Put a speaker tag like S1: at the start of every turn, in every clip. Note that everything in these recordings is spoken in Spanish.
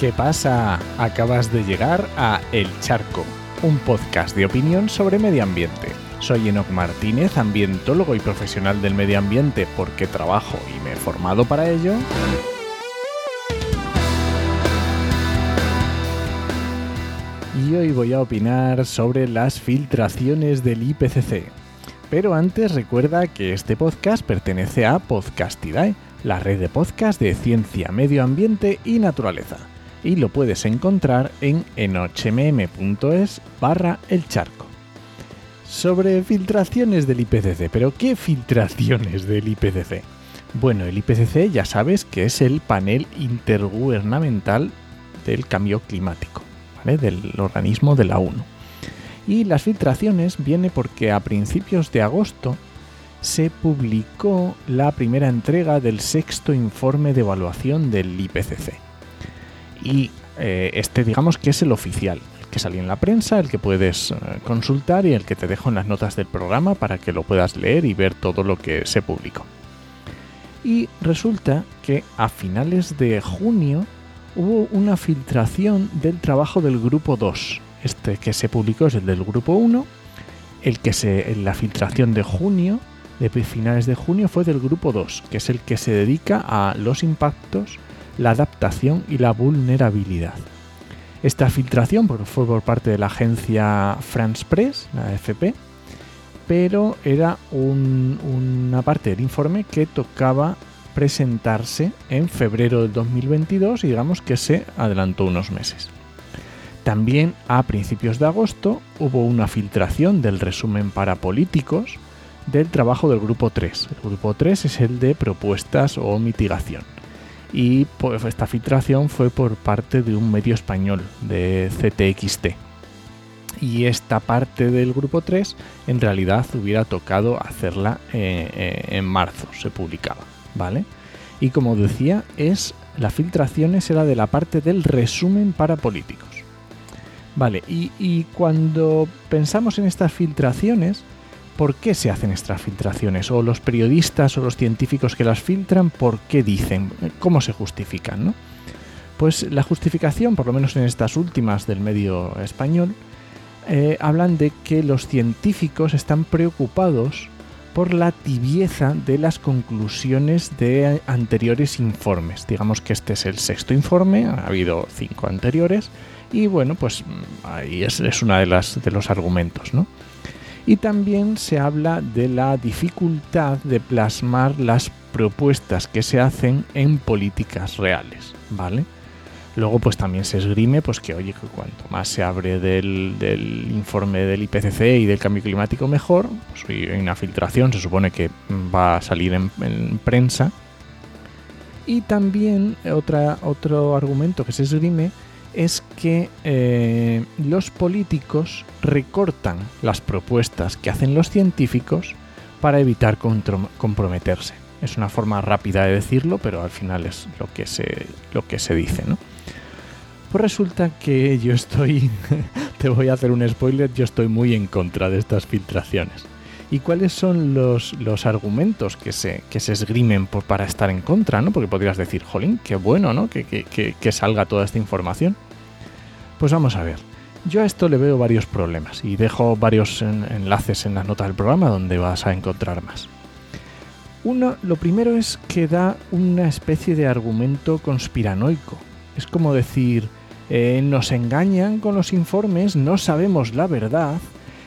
S1: ¿Qué pasa? Acabas de llegar a El Charco, un podcast de opinión sobre medio ambiente. Soy Enoc Martínez, ambientólogo y profesional del medio ambiente porque trabajo y me he formado para ello. Y hoy voy a opinar sobre las filtraciones del IPCC. Pero antes recuerda que este podcast pertenece a Podcastidae, la red de podcast de ciencia, medio ambiente y naturaleza y lo puedes encontrar en enochmm.es barra el charco. Sobre filtraciones del IPCC, pero ¿qué filtraciones del IPCC? Bueno, el IPCC ya sabes que es el panel intergubernamental del cambio climático, ¿vale? del organismo de la ONU. Y las filtraciones viene porque a principios de agosto se publicó la primera entrega del sexto informe de evaluación del IPCC y eh, este digamos que es el oficial, el que salió en la prensa, el que puedes eh, consultar y el que te dejo en las notas del programa para que lo puedas leer y ver todo lo que se publicó. Y resulta que a finales de junio hubo una filtración del trabajo del grupo 2. Este que se publicó es el del grupo 1. El que se, la filtración de junio, de finales de junio, fue del grupo 2, que es el que se dedica a los impactos la adaptación y la vulnerabilidad. Esta filtración fue por parte de la agencia France Press, la AFP, pero era una parte del informe que tocaba presentarse en febrero del 2022 y digamos que se adelantó unos meses. También a principios de agosto hubo una filtración del resumen para políticos del trabajo del grupo 3. El grupo 3 es el de propuestas o mitigación y pues, esta filtración fue por parte de un medio español, de CTXT. Y esta parte del grupo 3 en realidad hubiera tocado hacerla eh, eh, en marzo, se publicaba, ¿vale? Y como decía, es la filtración era de la parte del resumen para políticos. Vale, y cuando pensamos en estas filtraciones, ¿Por qué se hacen estas filtraciones? O los periodistas o los científicos que las filtran, ¿por qué dicen? ¿Cómo se justifican? Pues la justificación, por lo menos en estas últimas del medio español, eh, hablan de que los científicos están preocupados por la tibieza de las conclusiones de anteriores informes. Digamos que este es el sexto informe, ha habido cinco anteriores, y bueno, pues mm, ahí es, es uno de, de los argumentos, ¿no? Y también se habla de la dificultad de plasmar las propuestas que se hacen en políticas reales, ¿vale? Luego pues también se esgrime pues que oye que cuanto más se abre del, informe del IPCC y del cambio climático mejor, pues hay una filtración, se supone que va a salir en, prensa. Y también otra, otro argumento que se esgrime es que eh, los políticos recortan las propuestas que hacen los científicos para evitar comprometerse. Es una forma rápida de decirlo, pero al final es lo que se, lo que se dice, ¿no? Pues resulta que yo estoy, te voy a hacer un spoiler, yo estoy muy en contra de estas filtraciones. ¿Y cuáles son los, argumentos que se, que se esgrimen para estar en contra? ¿no? Porque podrías decir, jolín, qué bueno ¿no? que, que salga toda esta información. Pues vamos a ver. Yo a esto le veo varios problemas y dejo varios enlaces en las notas del programa donde vas a encontrar más. Uno, lo primero es que da una especie de argumento conspiranoico. Es como decir, eh, nos engañan con los informes, no sabemos la verdad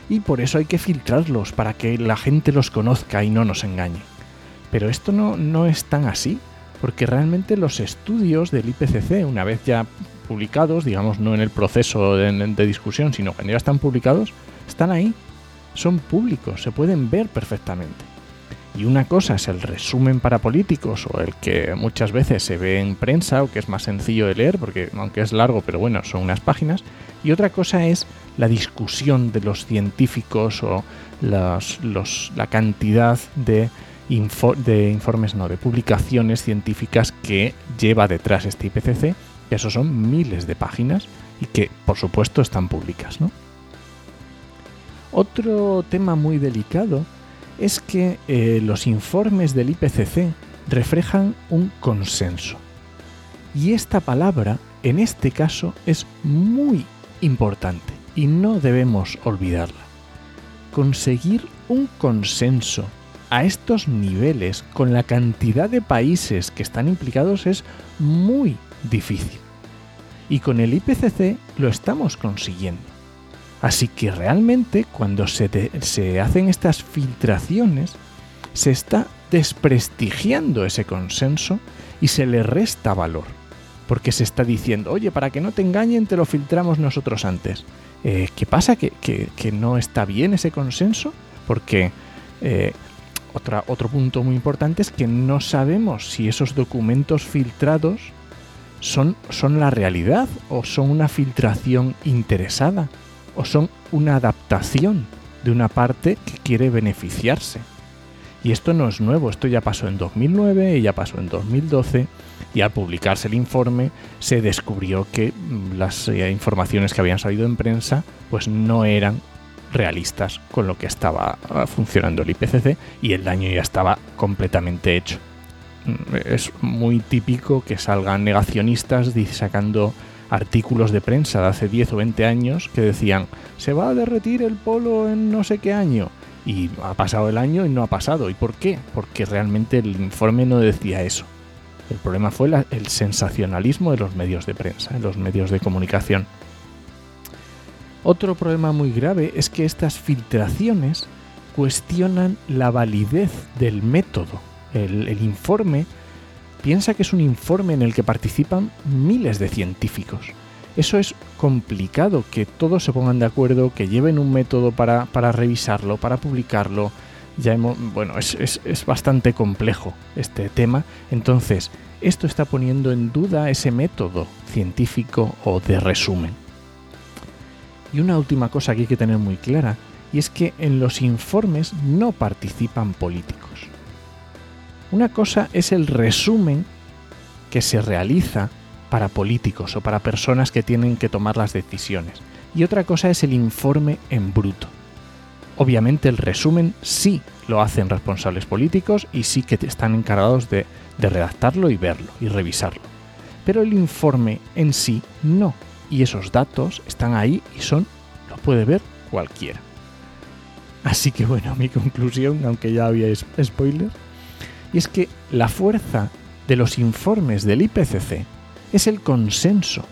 S1: y por eso hay que filtrarlos para que la gente los conozca y no nos engañe. Pero esto no, no es tan así, porque realmente los estudios del IPCC, una vez ya publicados, digamos, no en el proceso de, discusión, sino cuando ya están publicados, están ahí, son públicos, se pueden ver perfectamente. Y una cosa es el resumen para políticos o el que muchas veces se ve en prensa o que es más sencillo de leer, porque aunque es largo, pero bueno, son unas páginas. Y otra cosa es la discusión de los científicos o la cantidad de, informes, no, de publicaciones científicas que lleva detrás este IPCC eso son miles de páginas y que por supuesto están públicas. Otro tema muy delicado es que eh, los informes del IPCC reflejan un consenso. Y esta palabra en este caso es muy importante y no debemos olvidarla. Conseguir un consenso a estos niveles con la cantidad de países que están implicados es muy difícil. Y con el IPCC lo estamos consiguiendo. Así que realmente cuando se, se hacen estas filtraciones, se está desprestigiando ese consenso y se le resta valor. Porque se está diciendo, oye, para que no te engañen, te lo filtramos nosotros antes. Eh, ¿Qué pasa? ¿Que, no está bien ese consenso? Porque eh, otra, otro punto muy importante es que no sabemos si esos documentos filtrados son, son la realidad o son una filtración interesada o son una adaptación de una parte que quiere beneficiarse. Y esto no es nuevo, esto ya pasó en 2009 y ya pasó en 2012 y al publicarse el informe se descubrió que mm, las eh, informaciones que habían salido en prensa pues no eran realistas con lo que estaba ah, funcionando el IPCC y el daño ya estaba completamente hecho. Mm, es muy típico que salgan negacionistas sacando artículos de prensa de hace 10 o 20 años que decían se va a derretir el polo en no sé qué año y ha pasado el año y no ha pasado. ¿Y por qué? Porque realmente el informe no decía eso. El problema fue el sensacionalismo de los medios de prensa, de los medios de comunicación. Otro problema muy grave es que estas filtraciones cuestionan la validez del método. El, el informe piensa que es un informe en el que participan miles de científicos eso es complicado, que todos se pongan de acuerdo, que lleven un método para, revisarlo, para publicarlo. Ya hemos, bueno, es, es bastante complejo este tema. Entonces, esto está poniendo en duda ese método científico o de resumen. Y una última cosa que hay que tener muy clara, y es que en los informes no participan políticos. Una cosa es el resumen que se realiza para políticos o para personas que tienen que tomar las decisiones. Y otra cosa es el informe en bruto. Obviamente el resumen sí lo hacen responsables políticos y sí que están encargados de, redactarlo y verlo y revisarlo. Pero el informe en sí no. Y esos datos están ahí y son, lo puede ver cualquiera. Así que bueno, mi conclusión, aunque ya había spoiler, y es que la fuerza de los informes del IPCC es el consenso,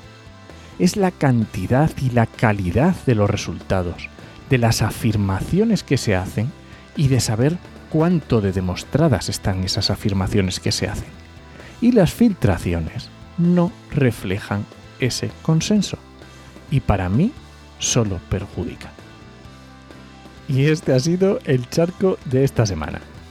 S1: es la cantidad y la calidad de los resultados, de las afirmaciones que se hacen y de saber cuánto de demostradas están esas afirmaciones que se hacen. Y las filtraciones no reflejan ese consenso. Y para mí solo perjudican. Y este ha sido el charco de esta semana.